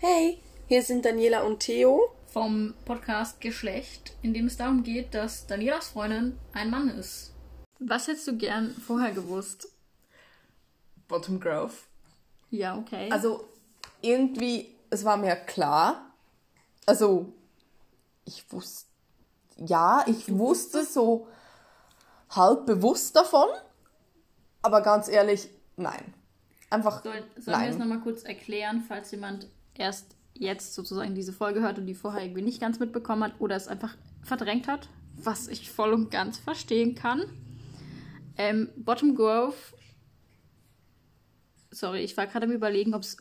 Hey, hier sind Daniela und Theo. vom Podcast Geschlecht, in dem es darum geht, dass Danielas Freundin ein Mann ist. Was hättest du gern vorher gewusst? Bottom Grove. Ja, okay. Also irgendwie, es war mir klar. Also, ich wusste, ja, ich wusste so halb bewusst davon. Aber ganz ehrlich, nein. Einfach Soll, sollen wir es nein. nochmal kurz erklären, falls jemand erst jetzt sozusagen diese Folge hört und die vorher irgendwie nicht ganz mitbekommen hat oder es einfach verdrängt hat, was ich voll und ganz verstehen kann. Ähm, Bottom Grove, sorry, ich war gerade am überlegen, ob es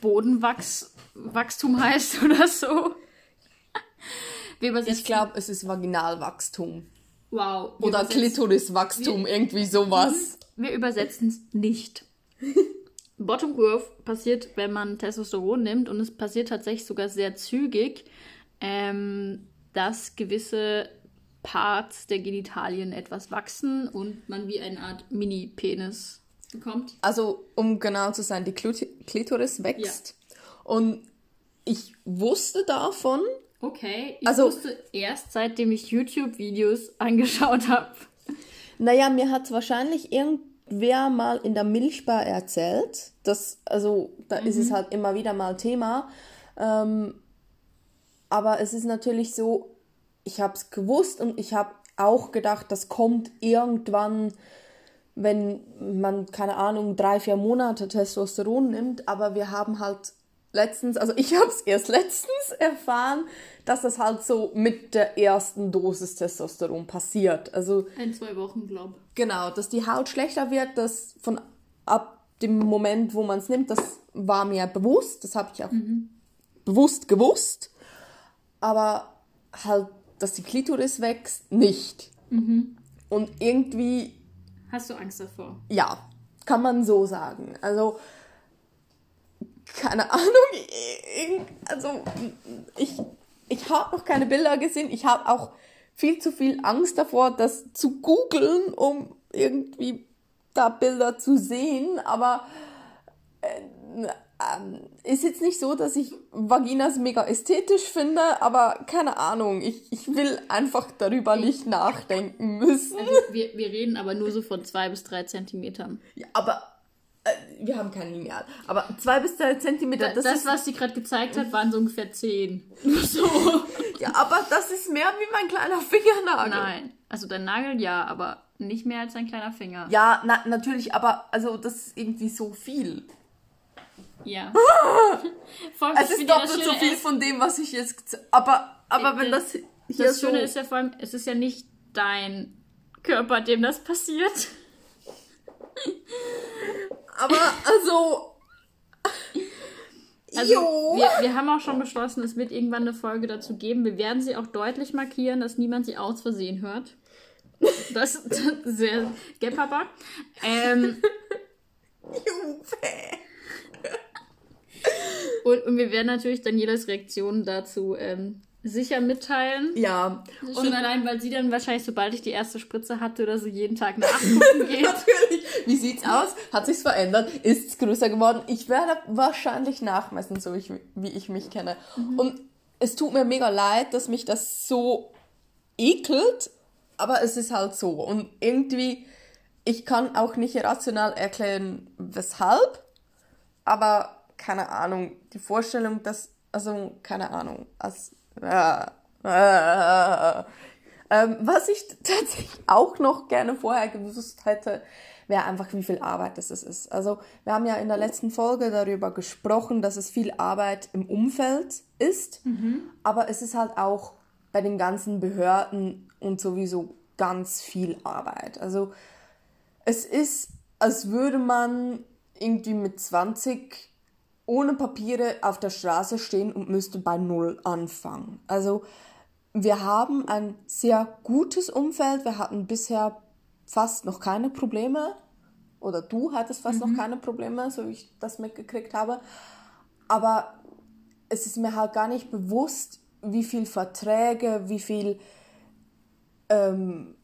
Bodenwachstum heißt oder so. Ich glaube, es ist Vaginalwachstum. wow. Oder Klitoriswachstum, irgendwie sowas. Wir übersetzen es nicht. Bottom Growth passiert, wenn man Testosteron nimmt und es passiert tatsächlich sogar sehr zügig, ähm, dass gewisse Parts der Genitalien etwas wachsen und man wie eine Art Mini-Penis bekommt. Also, um genau zu sein, die Klitoris wächst. Und ich wusste davon, Okay, ich Also- wusste erst, seitdem ich YouTube-Videos angeschaut habe. Naja, mir hat wahrscheinlich irgendwer mal in der Milchbar erzählt. Das, also, da ist es halt immer wieder mal Thema. Ähm, aber es ist natürlich so, ich habe es gewusst und ich habe auch gedacht, das kommt irgendwann, wenn man, keine Ahnung, drei, vier Monate Testosteron nimmt. Aber wir haben halt letztens, also ich habe es erst letztens erfahren, dass das halt so mit der ersten Dosis Testosteron passiert. Also In zwei Wochen, glaube Genau, dass die Haut schlechter wird, das von ab dem Moment, wo man es nimmt, das war mir bewusst, das habe ich auch bewusst gewusst, aber halt, dass die Klitoris wächst, nicht. Und irgendwie, Hast du Angst davor? ja, kann man so sagen. Also, keine Ahnung, also ich, ich habe noch keine Bilder gesehen, ich habe auch viel zu viel Angst davor, das zu googeln, um irgendwie da Bilder zu sehen, aber äh, ähm, ist jetzt nicht so, dass ich Vaginas mega ästhetisch finde, aber keine Ahnung, ich, ich will einfach darüber nicht nachdenken müssen. Also wir, wir reden aber nur so von zwei bis drei Zentimetern. Ja, aber äh, wir haben kein Lineal. Aber zwei bis drei Zentimeter, das, Das, was sie gerade gezeigt hat, waren so ungefähr zehn. So. ja, aber das ist mehr wie mein kleiner Fingernagel. Nein. Also dein Nagel ja, aber nicht mehr als ein kleiner Finger. Ja, na, natürlich, aber also das ist irgendwie so viel. Ja. Voll, Es ich ist doppelt so viel von dem, was ich jetzt. Aber, aber wenn das hier Das so. Schöne ist ja vor allem, es ist ja nicht dein Körper, dem das passiert. Aber also. Also jo. wir, wir haben auch schon beschlossen, es wird irgendwann eine Folge dazu geben. Wir werden sie auch deutlich markieren, dass niemand sie aus Versehen hört. Das ist sehr, gell, Papa? Ähm, und, und wir werden natürlich Danielas Reaktion dazu ähm, sicher mitteilen. Ja. Schon allein, weil sie dann wahrscheinlich, sobald ich die erste Spritze hatte oder so, jeden Tag nachgucken geht. Natürlich. Wie sieht's aus? Hat sich's verändert? Ist's größer geworden? Ich werde wahrscheinlich nachmessen, so ich, wie ich mich kenne. Und es tut mir mega leid, dass mich das so ekelt, aber es ist halt so. Und irgendwie, ich kann auch nicht rational erklären, weshalb, aber keine Ahnung, die Vorstellung, dass, also keine Ahnung, als, äh, äh, ähm, was ich tatsächlich auch noch gerne vorher gewusst hätte, wäre einfach, wie viel Arbeit das ist. Also wir haben ja in der letzten Folge darüber gesprochen, dass es viel Arbeit im Umfeld ist, aber es ist halt auch bei den ganzen Behörden und sowieso ganz viel Arbeit. Also es ist, als würde man irgendwie mit 20 ohne Papiere auf der Straße stehen und müsste bei Null anfangen. Also wir haben ein sehr gutes Umfeld. Wir hatten bisher fast noch keine Probleme. Oder du hattest fast noch keine Probleme, so wie ich das mitgekriegt habe. Aber es ist mir halt gar nicht bewusst, wie viel Verträge, wie viel ähm,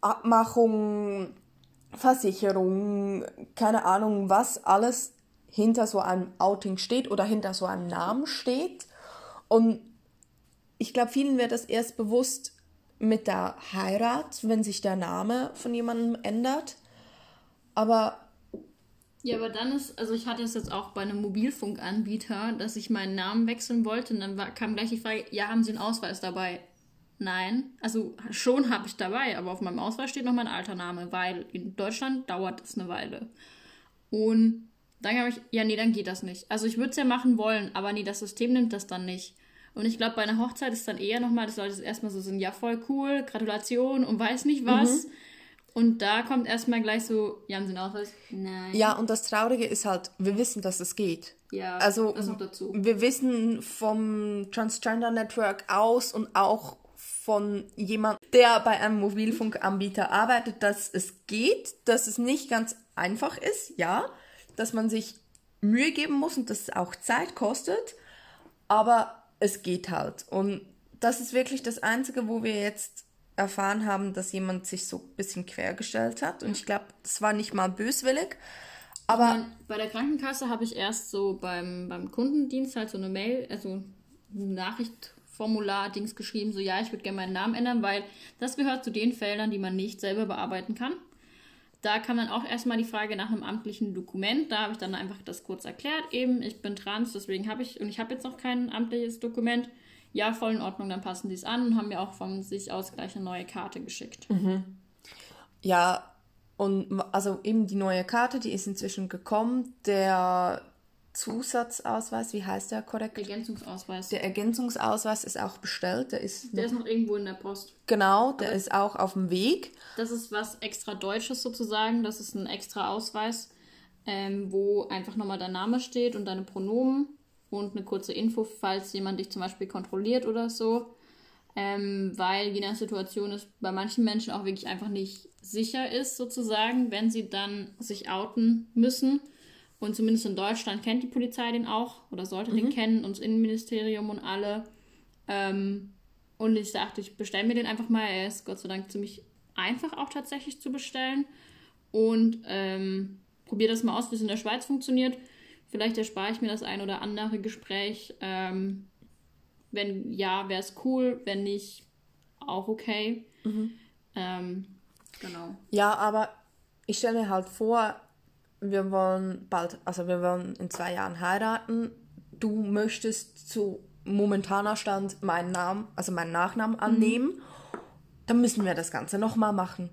Abmachungen, Versicherungen, keine Ahnung, was alles hinter so einem Outing steht oder hinter so einem Namen steht. Und ich glaube, vielen wird das erst bewusst mit der Heirat, wenn sich der Name von jemandem ändert. Aber ja, aber dann ist, also ich hatte es jetzt auch bei einem Mobilfunkanbieter, dass ich meinen Namen wechseln wollte und dann war, kam gleich die Frage, ja, haben Sie einen Ausweis dabei? Nein, also schon habe ich dabei, aber auf meinem Ausweis steht noch mein alter Name, weil in Deutschland dauert es eine Weile. Und dann habe ich, ja, nee, dann geht das nicht. Also ich würde es ja machen wollen, aber nee, das System nimmt das dann nicht. Und ich glaube, bei einer Hochzeit ist dann eher nochmal, dass Leute erstmal so sind, ja, voll cool, Gratulation und weiß nicht was. Mhm. Und da kommt erstmal gleich so, ja, haben Sie einen Ausweis? Nein. Ja, und das Traurige ist halt, wir wissen, dass es geht. Ja, also, das noch dazu. Wir wissen vom Transgender Network aus und auch von jemandem, der bei einem Mobilfunkanbieter arbeitet, dass es geht, dass es nicht ganz einfach ist, ja, dass man sich Mühe geben muss und dass es auch Zeit kostet, aber es geht halt. Und das ist wirklich das Einzige, wo wir jetzt erfahren haben, dass jemand sich so ein bisschen quergestellt hat. Und ich glaube, das war nicht mal böswillig. Aber meine, bei der Krankenkasse habe ich erst so beim, beim Kundendienst halt so eine Mail, also eine Nachricht Formular-Dings geschrieben, so ja, ich würde gerne meinen Namen ändern, weil das gehört zu den Feldern, die man nicht selber bearbeiten kann. Da kam dann auch erstmal die Frage nach einem amtlichen Dokument. Da habe ich dann einfach das kurz erklärt. Eben, ich bin trans, deswegen habe ich, und ich habe jetzt noch kein amtliches Dokument. Ja, voll in Ordnung, dann passen die es an und haben mir auch von sich aus gleich eine neue Karte geschickt. Mhm. Ja, und also eben die neue Karte, die ist inzwischen gekommen. Der Zusatzausweis, wie heißt der korrekt? Ergänzungsausweis. Der Ergänzungsausweis ist auch bestellt. Der ist, der noch, ist noch irgendwo in der Post. Genau, der Aber ist auch auf dem Weg. Das ist was extra Deutsches sozusagen. Das ist ein extra Ausweis, ähm, wo einfach nochmal dein Name steht und deine Pronomen und eine kurze Info, falls jemand dich zum Beispiel kontrolliert oder so. Ähm, weil je nach Situation es bei manchen Menschen auch wirklich einfach nicht sicher ist, sozusagen, wenn sie dann sich outen müssen und zumindest in Deutschland kennt die Polizei den auch oder sollte mhm. den kennen und das Innenministerium und alle. Ähm, und ich dachte, ich bestelle mir den einfach mal. Er ist Gott sei Dank ziemlich einfach auch tatsächlich zu bestellen. Und ähm, probiere das mal aus, wie es in der Schweiz funktioniert. Vielleicht erspare ich mir das ein oder andere Gespräch. Ähm, wenn ja, wäre es cool. Wenn nicht, auch okay. Mhm. Ähm, genau. Ja, aber ich stelle mir halt vor, wir wollen bald, also wir wollen in zwei Jahren heiraten. Du möchtest zu momentaner Stand meinen Namen, also meinen Nachnamen mhm. annehmen. Mhm. Dann müssen wir das Ganze nochmal machen.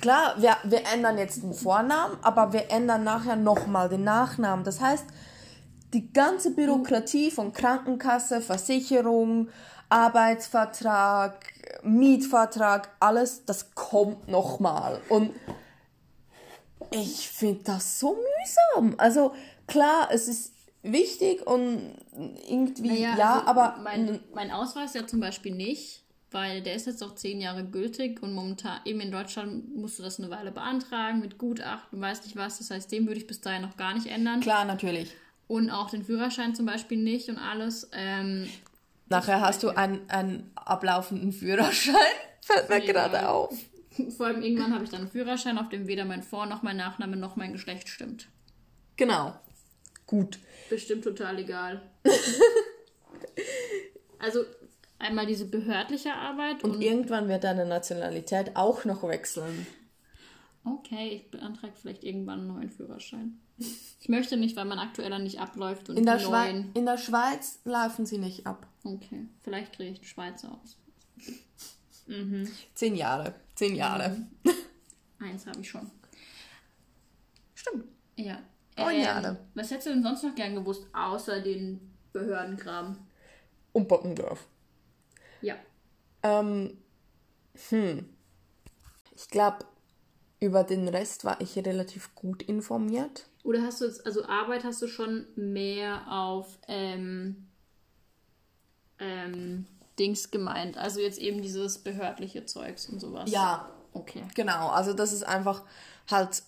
Klar, wir, wir ändern jetzt den Vornamen, aber wir ändern nachher nochmal den Nachnamen. Das heißt, die ganze Bürokratie von Krankenkasse, Versicherung, Arbeitsvertrag, Mietvertrag, alles, das kommt nochmal. Und ich finde das so mühsam. Also klar, es ist wichtig und irgendwie, naja, ja, also aber. Mein, mein Ausweis ja zum Beispiel nicht, weil der ist jetzt auch zehn Jahre gültig und momentan, eben in Deutschland musst du das eine Weile beantragen mit Gutachten, weiß nicht was. Das heißt, den würde ich bis dahin noch gar nicht ändern. Klar, natürlich. Und auch den Führerschein zum Beispiel nicht und alles. Ähm, Nachher hast du einen, einen ablaufenden Führerschein, fällt mir gerade auf. Vor allem irgendwann habe ich dann einen Führerschein, auf dem weder mein Vor- noch mein Nachname noch mein Geschlecht stimmt. Genau. Gut. Bestimmt total egal. also einmal diese behördliche Arbeit. Und, und, irgendwann wird deine Nationalität auch noch wechseln. Okay, ich beantrage vielleicht irgendwann einen neuen Führerschein. Ich möchte nicht, weil mein aktueller nicht abläuft. Und in, der neuen... in der Schweiz laufen sie nicht ab. Okay, vielleicht kriege ich einen Schweizer aus. Mhm. Zehn Jahre. Zehn Jahre. Mhm. Eins habe ich schon. Stimmt. Ja. Neun ähm, Jahre. Was hättest du denn sonst noch gern gewusst, außer den Behördenkram? Und Bockendorf. Ja. Ähm, hm. Ich glaube, über den Rest war ich relativ gut informiert. Oder hast du jetzt, also Arbeit hast du schon mehr auf ähm, ähm, Dings gemeint. Also jetzt eben dieses behördliche Zeugs und sowas. Ja. Okay. Genau, also das ist einfach halt,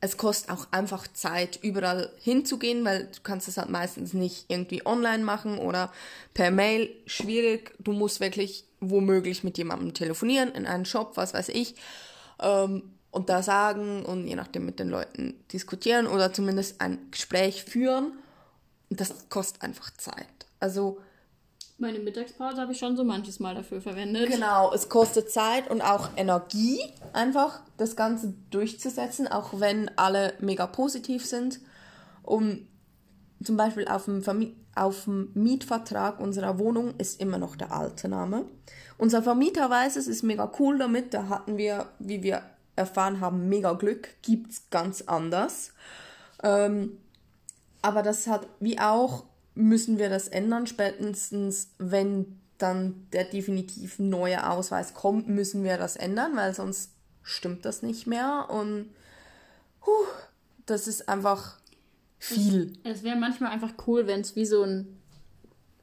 es kostet auch einfach Zeit, überall hinzugehen, weil du kannst es halt meistens nicht irgendwie online machen oder per Mail. Schwierig. Du musst wirklich womöglich mit jemandem telefonieren, in einen Shop, was weiß ich. Ähm, und da sagen und je nachdem mit den Leuten diskutieren oder zumindest ein Gespräch führen. Das kostet einfach Zeit. Also Meine Mittagspause habe ich schon so manches Mal dafür verwendet. Genau, es kostet Zeit und auch Energie, einfach das Ganze durchzusetzen, auch wenn alle mega positiv sind. Um zum Beispiel auf dem, auf dem Mietvertrag unserer Wohnung ist immer noch der alte Name. Unser Vermieter weiß es, ist mega cool damit. Da hatten wir, wie wir erfahren haben, mega Glück. Gibt's ganz anders. Ähm, aber das hat, wie auch, müssen wir das ändern. Spätestens, wenn dann der definitiv neue Ausweis kommt, müssen wir das ändern, weil sonst stimmt das nicht mehr. Und huh, das ist einfach viel. Es wäre manchmal einfach cool, wenn es wie so einen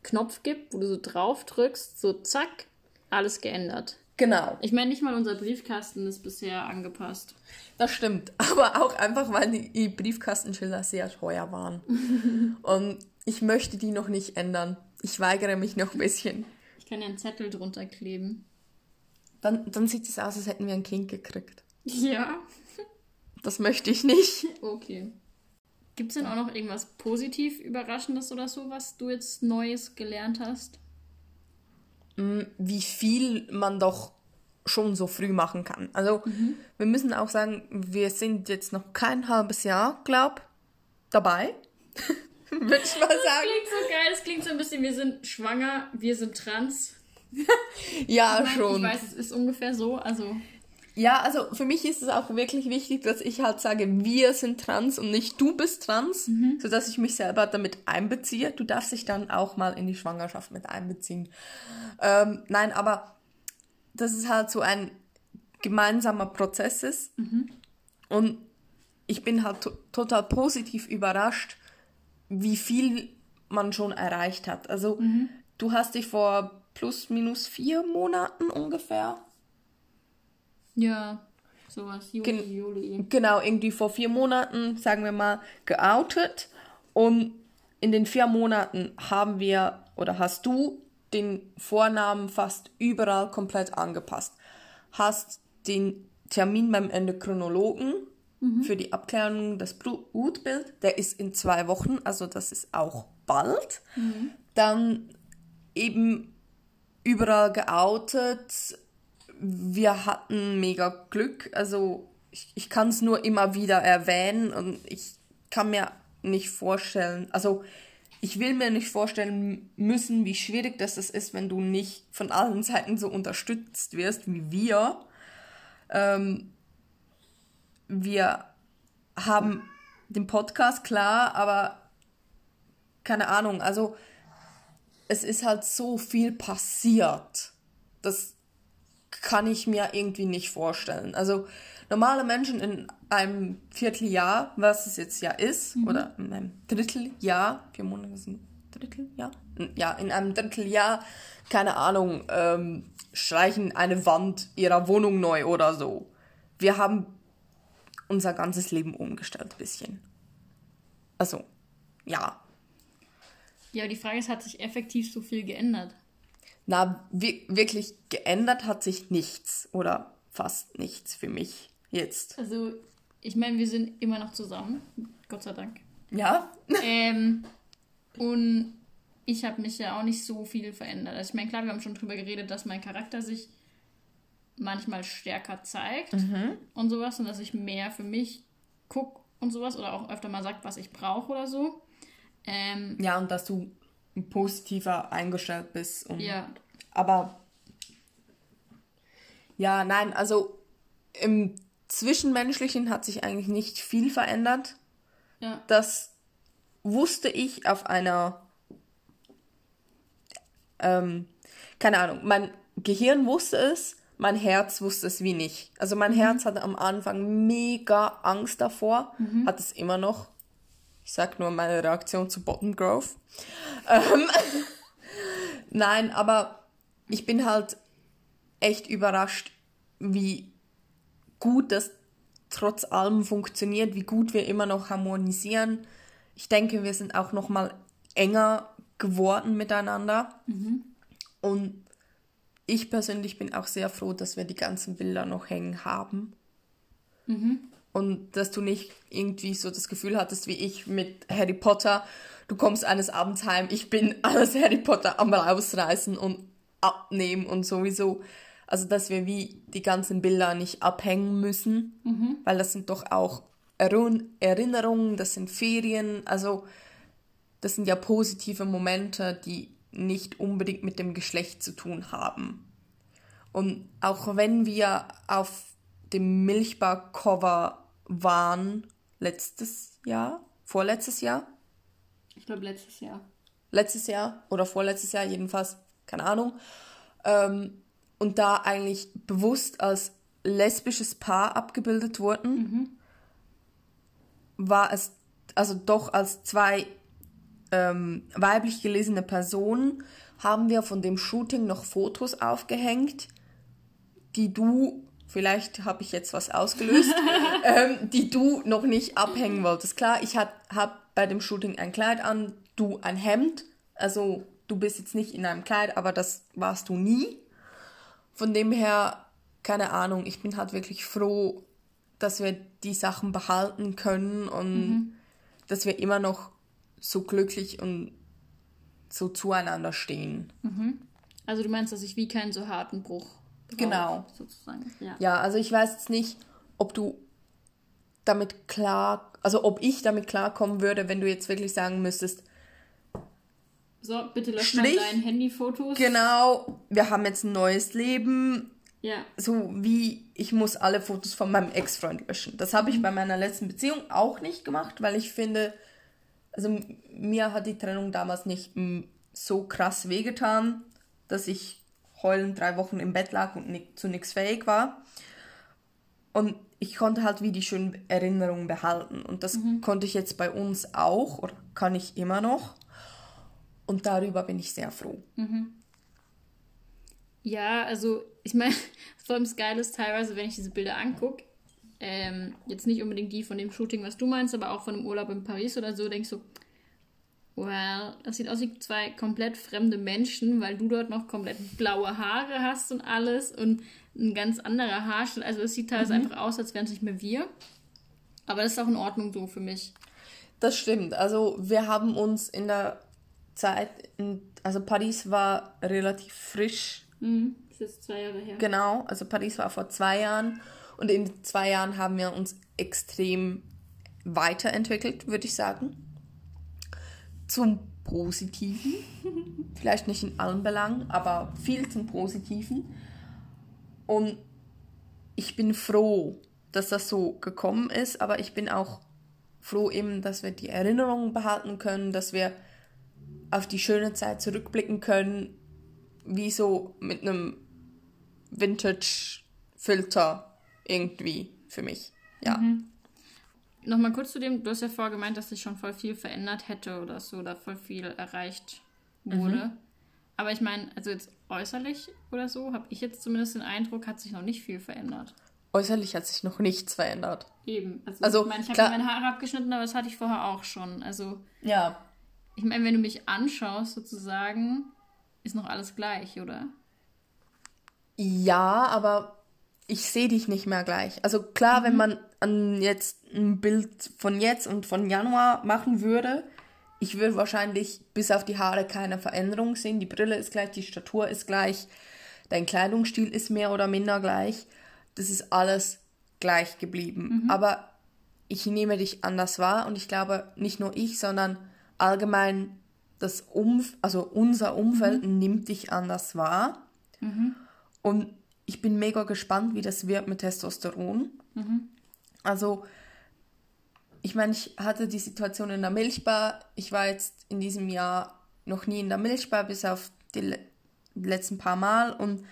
Knopf gibt, wo du so drauf drückst, so zack, alles geändert. Genau. Ich meine, nicht mal unser Briefkasten ist bisher angepasst. Das stimmt. Aber auch einfach, weil die Briefkastenschilder sehr teuer waren. Und ich möchte die noch nicht ändern. Ich weigere mich noch ein bisschen. Ich kann ja einen Zettel drunter kleben. Dann, dann sieht es aus, als hätten wir ein Kind gekriegt. Ja. Das möchte ich nicht. Okay. Gibt es denn auch noch irgendwas positiv Überraschendes oder so, was du jetzt Neues gelernt hast? Wie viel man doch schon so früh machen kann. Also wir müssen auch sagen, wir sind jetzt noch kein halbes Jahr, glaub, dabei. Würde ich mal Das sagen. klingt so geil, das klingt so ein bisschen, wir sind schwanger, wir sind trans. Ja, Ich meine, schon. Ich weiß, es ist ungefähr so, also Ja, also für mich ist es auch wirklich wichtig, dass ich halt sage, wir sind trans und nicht du bist trans, sodass ich mich selber damit einbeziehe. Du darfst dich dann auch mal in die Schwangerschaft mit einbeziehen. Ähm, nein, aber dass es halt so ein gemeinsamer Prozess ist. Und ich bin halt to total positiv überrascht, wie viel man schon erreicht hat. Also du hast dich vor plus minus vier Monaten ungefähr ja, sowas, Juli, Gen- Juli. genau, irgendwie vor vier Monaten, sagen wir mal, geoutet. Und in den vier Monaten haben wir oder hast du den Vornamen fast überall komplett angepasst. Hast den Termin beim Endokrinologen für die Abklärung des Blutbild, der ist in zwei Wochen, also das ist auch bald. Dann eben überall geoutet, wir hatten mega Glück. Also ich, ich kann es nur immer wieder erwähnen und ich kann mir nicht vorstellen, also ich will mir nicht vorstellen müssen, wie schwierig das ist, wenn du nicht von allen Seiten so unterstützt wirst wie wir. Ähm, wir haben den Podcast klar, aber keine Ahnung, also es ist halt so viel passiert. Das kann ich mir irgendwie nicht vorstellen. Also normale Menschen in einem Vierteljahr, was es jetzt ja ist, oder in einem Dritteljahr, vier Monate sind Dritteljahr? Ja, in einem Dritteljahr, keine Ahnung, ähm, streichen eine Wand ihrer Wohnung neu oder so. Wir haben unser ganzes Leben umgestellt, ein bisschen. Also, ja. Ja, die Frage ist, hat sich effektiv so viel geändert? Na, wi- wirklich geändert hat sich nichts oder fast nichts für mich jetzt. Also, ich meine, wir sind immer noch zusammen, Gott sei Dank. Ja? ähm, und ich habe mich ja auch nicht so viel verändert. Also ich meine, klar, wir haben schon drüber geredet, dass mein Charakter sich manchmal stärker zeigt und sowas und dass ich mehr für mich gucke und sowas oder auch öfter mal sagt, was ich brauche oder so. Ähm, Ja, und dass du positiver eingestellt bist. Und, ja, Aber ja, nein, also im Zwischenmenschlichen hat sich eigentlich nicht viel verändert. ja, Das wusste ich auf einer, ähm, keine Ahnung, mein Gehirn wusste es, mein Herz wusste es wie nicht. Also mein Herz hatte am Anfang mega Angst davor, hat es immer noch. Ich sag nur meine Reaktion zu Bottom Grove. Ähm, Nein, aber ich bin halt echt überrascht, wie gut das trotz allem funktioniert, wie gut wir immer noch harmonisieren. Ich denke, wir sind auch noch mal enger geworden miteinander. Und ich persönlich bin auch sehr froh, dass wir die ganzen Bilder noch hängen haben. Und dass du nicht irgendwie so das Gefühl hattest wie ich mit Harry Potter. Du kommst eines Abends heim, ich bin alles Harry Potter am rausreißen und abnehmen und sowieso. Also dass wir wie die ganzen Bilder nicht abhängen müssen, weil das sind doch auch Erinnerung- Erinnerungen, das sind Ferien, also das sind ja positive Momente, die nicht unbedingt mit dem Geschlecht zu tun haben. Und auch wenn wir auf dem Milchbar-Cover waren, letztes Jahr, vorletztes Jahr, Ich glaube, letztes Jahr. letztes Jahr oder vorletztes Jahr jedenfalls, keine Ahnung, ähm, und da eigentlich bewusst als lesbisches Paar abgebildet wurden, war es also doch als zwei ähm, weiblich gelesene Personen haben wir von dem Shooting noch Fotos aufgehängt, die du, vielleicht habe ich jetzt was ausgelöst, ähm, die du noch nicht abhängen wolltest. Klar, ich habe bei dem Shooting ein Kleid an, du ein Hemd, also du bist jetzt nicht in einem Kleid, aber das warst du nie. Von dem her, keine Ahnung, ich bin halt wirklich froh, dass wir die Sachen behalten können und dass wir immer noch so glücklich und so zueinander stehen. Also du meinst, dass ich wie keinen so harten Bruch brauche, Genau. sozusagen. Ja. Ja, also ich weiß jetzt nicht, ob du damit klar, also ob ich damit klarkommen würde, wenn du jetzt wirklich sagen müsstest, So, bitte lösch Strich. mal deine Handyfotos. genau, wir haben jetzt ein neues Leben, Ja. so wie ich muss alle Fotos von meinem Ex-Freund löschen. Das habe ich bei meiner letzten Beziehung auch nicht gemacht, weil ich finde, also mir hat die Trennung damals nicht so krass wehgetan, dass ich heulend drei Wochen im Bett lag und ni zu nichts fähig war. Und ich konnte halt wie die schönen Erinnerungen behalten. Und das konnte ich jetzt bei uns auch oder kann ich immer noch. Und darüber bin ich sehr froh. Ja, also ich meine, vor allem das Geile ist teilweise, wenn ich diese Bilder angucke, ähm, jetzt nicht unbedingt die von dem Shooting, was du meinst, aber auch von dem Urlaub in Paris oder so, denkst du, well, das sieht aus wie zwei komplett fremde Menschen, weil du dort noch komplett blaue Haare hast und alles und ein ganz anderer Haarschnitt. Also es sieht teilweise einfach aus, als wären es nicht mehr wir. Aber das ist auch in Ordnung so für mich. Das stimmt. Also wir haben uns in der Zeit, in, also Paris war relativ frisch, Mhm. Das ist zwei Jahre her. genau. Also Paris war vor zwei Jahren und in zwei Jahren haben wir uns extrem weiterentwickelt, würde ich sagen. Zum Positiven. Vielleicht nicht in allen Belangen, aber viel zum Positiven. Und ich bin froh, dass das so gekommen ist, aber ich bin auch froh eben, dass wir die Erinnerungen behalten können, dass wir auf die schöne Zeit zurückblicken können, wie so mit einem Vintage-Filter irgendwie für mich. Ja. Nochmal kurz zu dem, du hast ja vorher gemeint, dass sich schon voll viel verändert hätte oder so, oder voll viel erreicht wurde. Aber ich meine, also jetzt äußerlich oder so, habe ich jetzt zumindest den Eindruck, hat sich noch nicht viel verändert. Äußerlich hat sich noch nichts verändert. Eben. Also, Also, ich meine, ich habe meine Haare abgeschnitten, aber das hatte ich vorher auch schon. Also, Ja. ich meine, wenn du mich anschaust, sozusagen, ist noch alles gleich, oder? Ja, aber ich sehe dich nicht mehr gleich. Also klar, wenn man an jetzt ein Bild von jetzt und von Januar machen würde, ich würde wahrscheinlich bis auf die Haare keine Veränderung sehen. Die Brille ist gleich, die Statur ist gleich, dein Kleidungsstil ist mehr oder minder gleich. Das ist alles gleich geblieben. Aber ich nehme dich anders wahr und ich glaube, nicht nur ich, sondern allgemein das Umf also unser Umfeld nimmt dich anders wahr. Und ich bin mega gespannt, wie das wird mit Testosteron. Also, ich meine, ich hatte die Situation in der Milchbar. Ich war jetzt in diesem Jahr noch nie in der Milchbar, bis auf die le letzten paar Mal. Und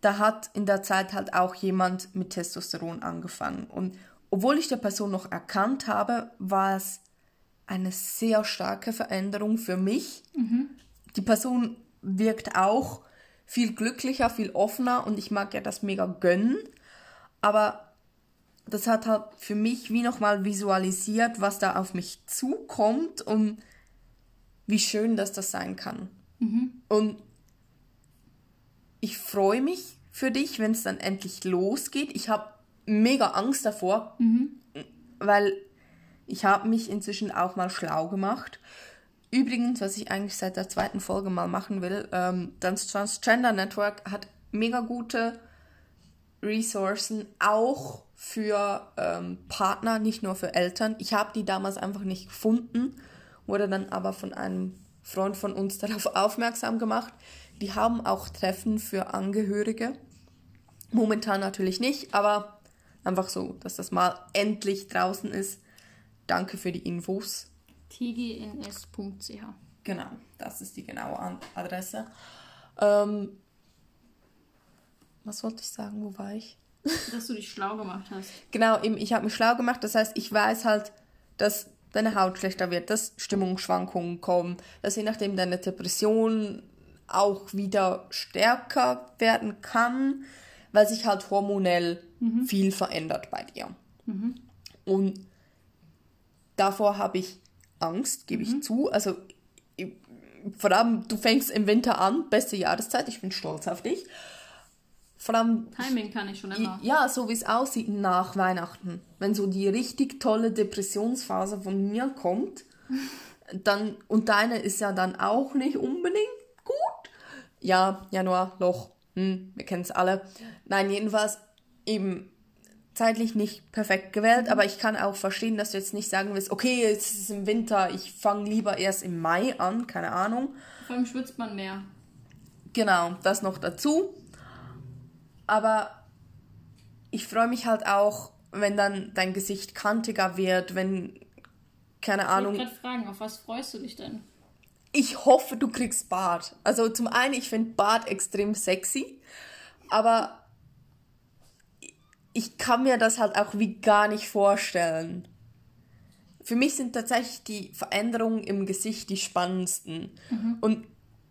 da hat in der Zeit halt auch jemand mit Testosteron angefangen. Und obwohl ich der Person noch erkannt habe, war es eine sehr starke Veränderung für mich. Die Person wirkt auch viel glücklicher, viel offener und ich mag ja das mega gönnen. Aber das hat halt für mich wie nochmal visualisiert, was da auf mich zukommt und wie schön dass das sein kann. Und ich freue mich für dich, wenn es dann endlich losgeht. Ich habe mega Angst davor, weil ich habe mich inzwischen auch mal schlau gemacht. Übrigens, was ich eigentlich seit der zweiten Folge mal machen will, ähm, das Transgender Network hat mega gute Ressourcen auch für ähm, Partner, nicht nur für Eltern. Ich habe die damals einfach nicht gefunden, wurde dann aber von einem Freund von uns darauf aufmerksam gemacht. Die haben auch Treffen für Angehörige. Momentan natürlich nicht, aber einfach so, dass das mal endlich draußen ist. Danke für die Infos. tgns.ch. Genau, das ist die genaue Adresse. Ähm, was wollte ich sagen? Wo war ich? Dass du dich schlau gemacht hast. Genau, eben, ich habe mich schlau gemacht. Das heißt, ich weiß halt, dass deine Haut schlechter wird, dass Stimmungsschwankungen kommen, dass je nachdem deine Depression auch wieder stärker werden kann, weil sich halt hormonell viel verändert bei dir. Und davor habe ich Angst, gebe ich zu. Also ich, vor allem, du fängst im Winter an, beste Jahreszeit, ich bin stolz auf dich. Vor allem, Timing kann ich schon immer. ja, so wie es aussieht nach Weihnachten. Wenn so die richtig tolle Depressionsphase von mir kommt, dann, und deine ist ja dann auch nicht unbedingt gut. Ja, Januar, Loch, hm, wir kennen es alle. Nein, jedenfalls eben zeitlich nicht perfekt gewählt, aber ich kann auch verstehen, dass du jetzt nicht sagen willst, okay, jetzt ist es im Winter, ich fange lieber erst im Mai an, keine Ahnung. Vor allem schwitzt man mehr. Genau, das noch dazu. Aber ich freue mich halt auch, wenn dann dein Gesicht kantiger wird, wenn, keine Ich Ahnung, wollte gerade fragen, auf was freust du dich denn? ich hoffe, du kriegst Bart. Also zum einen, ich finde Bart extrem sexy, aber ich kann mir das halt auch wie gar nicht vorstellen. Für mich sind tatsächlich die Veränderungen im Gesicht die spannendsten. Und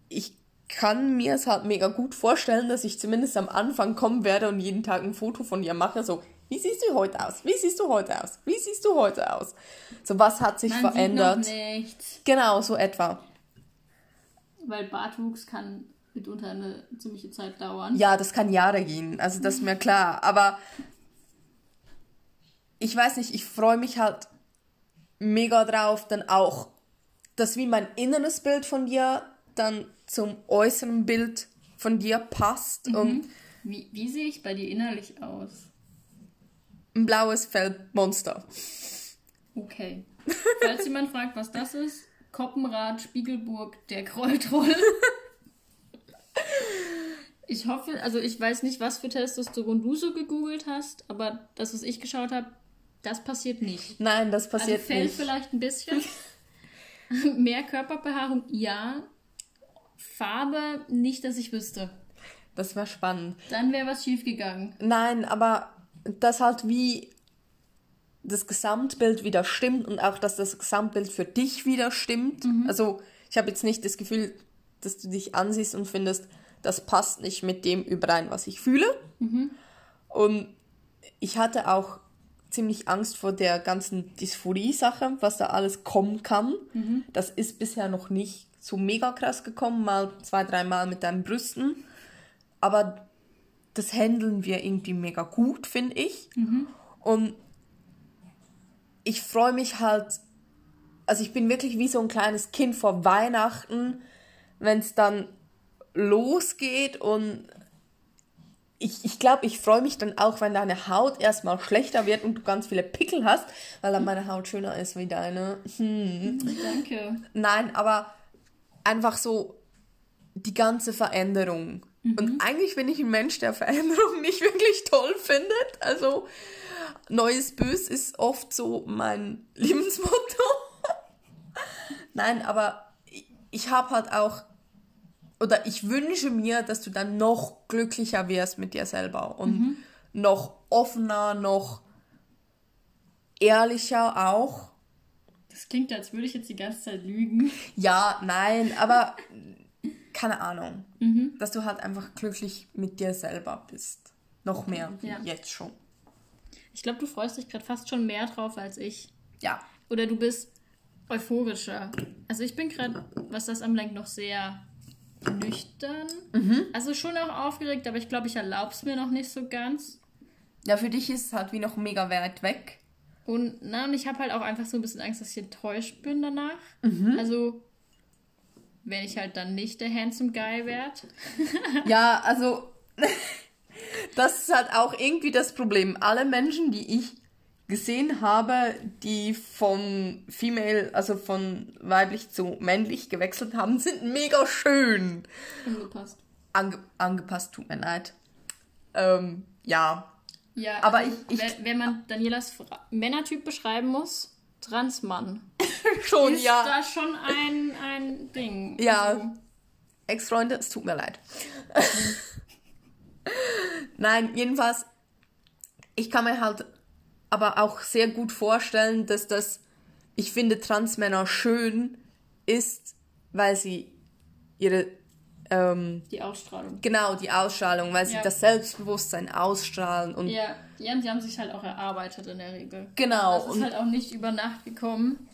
ich kann mir es halt mega gut vorstellen, dass ich zumindest am Anfang kommen werde und jeden Tag ein Foto von dir mache, so, wie siehst du heute aus? Wie siehst du heute aus? Wie siehst du heute aus? So, was hat sich Man verändert? sieht noch nichts. Genau, so etwa. Weil Bartwuchs kann mitunter eine ziemliche Zeit dauern. Ja, das kann Jahre gehen, also das ist mir klar. Aber ich weiß nicht, ich freue mich halt mega drauf, dann auch, dass wie mein inneres Bild von dir dann zum äußeren Bild von dir passt und Wie, wie sehe ich bei dir innerlich aus? ein blaues Feldmonster. Okay. Falls jemand fragt, was das ist, Koppenrad, Spiegelburg, der Krolltroll. Ich hoffe, also ich weiß nicht, was für Testosteron du so gegoogelt hast, aber das, was ich geschaut habe, das passiert nicht. Nein, das Also passiert Fell nicht. vielleicht ein bisschen. Mehr Körperbehaarung, ja. Farbe, nicht, dass ich wüsste. Das wäre spannend. Dann wäre was schiefgegangen. Nein, aber dass halt wie das Gesamtbild wieder stimmt und auch, dass das Gesamtbild für dich wieder stimmt. Also ich habe jetzt nicht das Gefühl, dass du dich ansiehst und findest, das passt nicht mit dem überein, was ich fühle. Und ich hatte auch ziemlich Angst vor der ganzen Dysphorie-Sache, was da alles kommen kann. Das ist bisher noch nicht so mega krass gekommen, mal zwei, dreimal mit deinen Brüsten. Aber das handeln wir irgendwie mega gut, finde ich. Und ich freue mich halt, also ich bin wirklich wie so ein kleines Kind vor Weihnachten, wenn es dann losgeht und ich, ich glaube, ich freue mich dann auch, wenn deine Haut erstmal schlechter wird und du ganz viele Pickel hast, weil dann meine Haut schöner ist wie deine. Hm. Danke. Nein, aber einfach so die ganze Veränderung. Und eigentlich bin ich ein Mensch, der Veränderung nicht wirklich toll findet. Also neues Bös ist oft so mein Lebensmotto. Nein, aber ich, ich habe halt auch, oder ich wünsche mir, dass du dann noch glücklicher wirst mit dir selber und noch offener, noch ehrlicher auch. Das klingt, als würde ich jetzt die ganze Zeit lügen. Ja, nein, aber keine Ahnung. Dass du halt einfach glücklich mit dir selber bist. Noch mehr, Ja. jetzt schon. Ich glaube, du freust dich gerade fast schon mehr drauf als ich. Ja. Oder du bist euphorischer. Also ich bin gerade, was das anbelangt, noch sehr nüchtern. Also schon auch aufgeregt, aber ich glaube, ich erlaube es mir noch nicht so ganz. Ja, für dich ist es halt wie noch mega weit weg. Und, na, und ich habe halt auch einfach so ein bisschen Angst, dass ich enttäuscht bin danach. Mhm. Also, wenn ich halt dann nicht der Handsome Guy werde. Ja, also das ist halt auch irgendwie das Problem. Alle Menschen, die ich gesehen habe, die von female, also von weiblich zu männlich gewechselt haben, sind mega schön. Angepasst. Ange angepasst, tut mir leid. Ähm, ja. Ja, Aber also, ich- ich- wenn, man Danielas Fra Männertyp beschreiben muss, Transmann. Schon, ist ja. da schon ein, ein Ding. Ja. Also, Ex-Freunde, es tut mir leid. Nein, jedenfalls, ich kann mir halt aber auch sehr gut vorstellen, dass das, ich finde Transmänner schön ist, weil sie ihre, ähm, die Ausstrahlung. genau, die Ausstrahlung, weil sie Ja. das Selbstbewusstsein ausstrahlen und Ja, ja, die haben sich halt auch erarbeitet in der Regel. Genau, Das ist und- halt auch nicht über Nacht gekommen.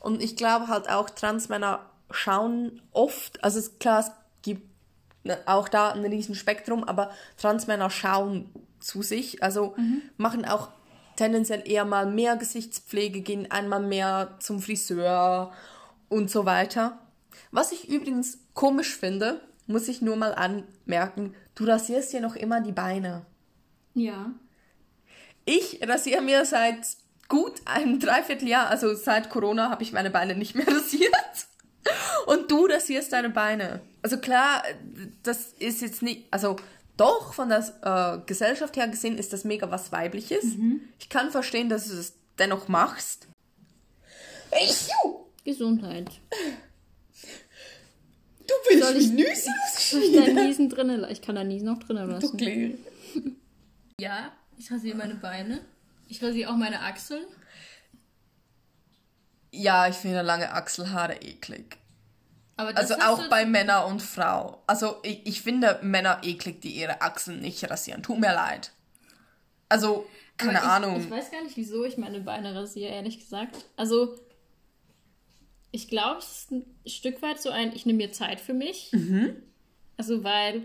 Und ich glaube halt auch, Transmänner schauen oft, also es, klar, es gibt ne- auch da ein riesen Spektrum, aber Transmänner schauen zu sich, also machen auch tendenziell eher mal mehr Gesichtspflege, gehen einmal mehr zum Friseur und so weiter. Was ich übrigens komisch finde, muss ich nur mal anmerken, du rasierst dir noch immer die Beine. Ja. Ich rasiere mir seit gut einem Dreivierteljahr, also seit Corona, habe ich meine Beine nicht mehr rasiert. Und du rasierst deine Beine. Also klar, das ist jetzt nicht, also doch, von der äh, Gesellschaft her gesehen ist das mega was Weibliches. Ich kann verstehen, dass du es dennoch machst. Gesundheit. Du willst Soll ich- Nüsse Soll ich da Niesen drinnen? Ich kann da Niesen auch drinnen lassen. Kleine. Ja, ich rasiere meine Beine. Ich rasiere auch meine Achseln. Ja, ich finde lange Achselhaare eklig. Also auch bei Männer und Frau. Also ich, ich finde Männer eklig, die ihre Achseln nicht rasieren. Tut mir leid. Also, keine ich, Ahnung. Ich weiß gar nicht, wieso ich meine Beine rasiere, ehrlich gesagt. Also, ich glaube, es ist ein Stück weit so ein, ich nehme mir Zeit für mich. Mhm. Also, weil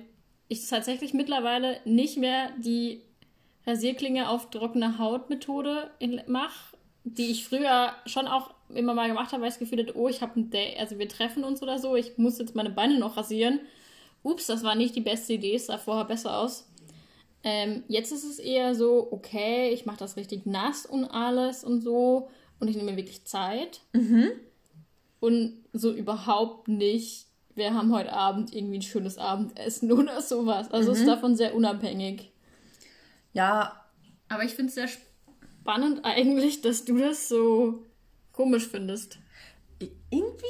ich tatsächlich mittlerweile nicht mehr die Rasierklinge auf trockene Haut-Methode mache, die ich früher schon auch immer mal gemacht habe, weil ich das Gefühl hatte, oh, ich habe ein Date, also wir treffen uns oder so, ich muss jetzt meine Beine noch rasieren. Ups, das war nicht die beste Idee, es sah vorher besser aus. Ähm, jetzt ist es eher so, okay, ich mache das richtig nass und alles und so und ich nehme mir wirklich Zeit. Und so überhaupt nicht, wir haben heute Abend irgendwie ein schönes Abendessen oder sowas. Also es ist davon sehr unabhängig. Ja, Aber ich finde es sehr spannend eigentlich, dass du das so komisch findest. irgendwie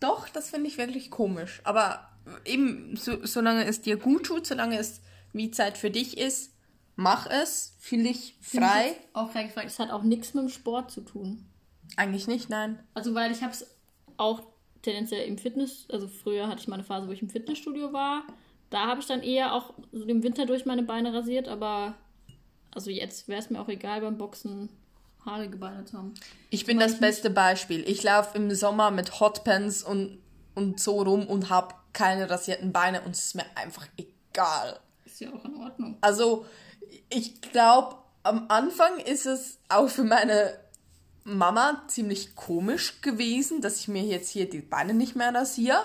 doch, das finde ich wirklich komisch. Aber eben, so, solange es dir gut tut, solange es wie Zeit für dich ist, mach es, fühl dich frei. Auch gleich gefragt, es hat auch nichts mit dem Sport zu tun. Eigentlich nicht, nein. Also, weil ich habe es auch tendenziell im Fitness, also früher hatte ich mal eine Phase, wo ich im Fitnessstudio war. Da habe ich dann eher auch so im Winter durch meine Beine rasiert, aber also jetzt wäre es mir auch egal beim Boxen haarige Beine zu haben. Ich bin das beste Beispiel. Ich laufe im Sommer mit Hotpants und, und so rum und habe keine rasierten Beine und es ist mir einfach egal. Ist ja auch in Ordnung. Also, ich glaube, am Anfang ist es auch für meine Mama ziemlich komisch gewesen, dass ich mir jetzt hier die Beine nicht mehr rasiere.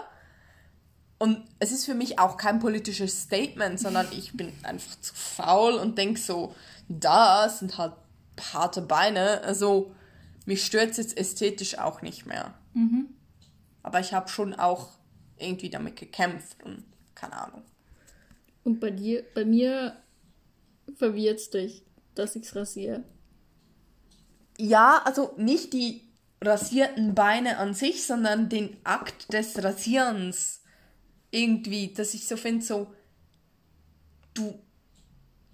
Und es ist für mich auch kein politisches Statement, sondern ich bin einfach zu faul und denke so, das sind halt harte Beine. Also, mich stört es jetzt ästhetisch auch nicht mehr. Aber ich habe schon auch irgendwie damit gekämpft und keine Ahnung. Und bei dir, bei mir verwirrt's dich, dass ich's rasiere. Ja, also nicht die rasierten Beine an sich, sondern den Akt des Rasierens. Irgendwie, dass ich so finde, so, du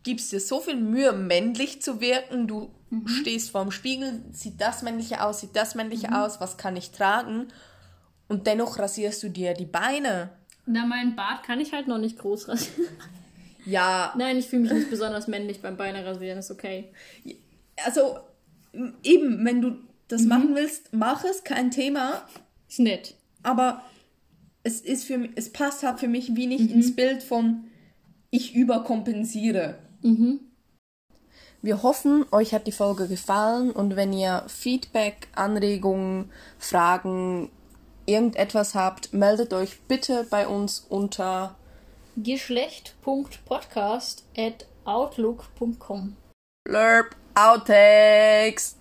gibst dir so viel Mühe, männlich zu wirken, du stehst vorm Spiegel, sieht das männliche aus, sieht das männliche aus, was kann ich tragen? Und dennoch rasierst du dir die Beine. Na, meinen Bart kann ich halt noch nicht groß rasieren. Ja, Nein, ich fühle mich nicht besonders männlich beim Beine rasieren, ist okay. also eben, wenn du das machen willst, mach es, kein Thema. Ist nett. aber es ist für mich, es passt halt für mich wie nicht ins Bild von ich überkompensiere. Wir hoffen, euch hat die Folge gefallen und wenn ihr Feedback, Anregungen, Fragen, irgendetwas habt, meldet euch bitte bei uns unter geschlecht.podcast at outlook.com. Blurb Outtakes.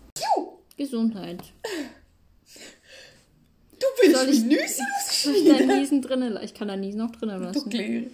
Gesundheit. Du willst Soll ich- Soll ich da Niesen drinnen? Ich kann da Niesen noch drinnen lassen. Du Kleine.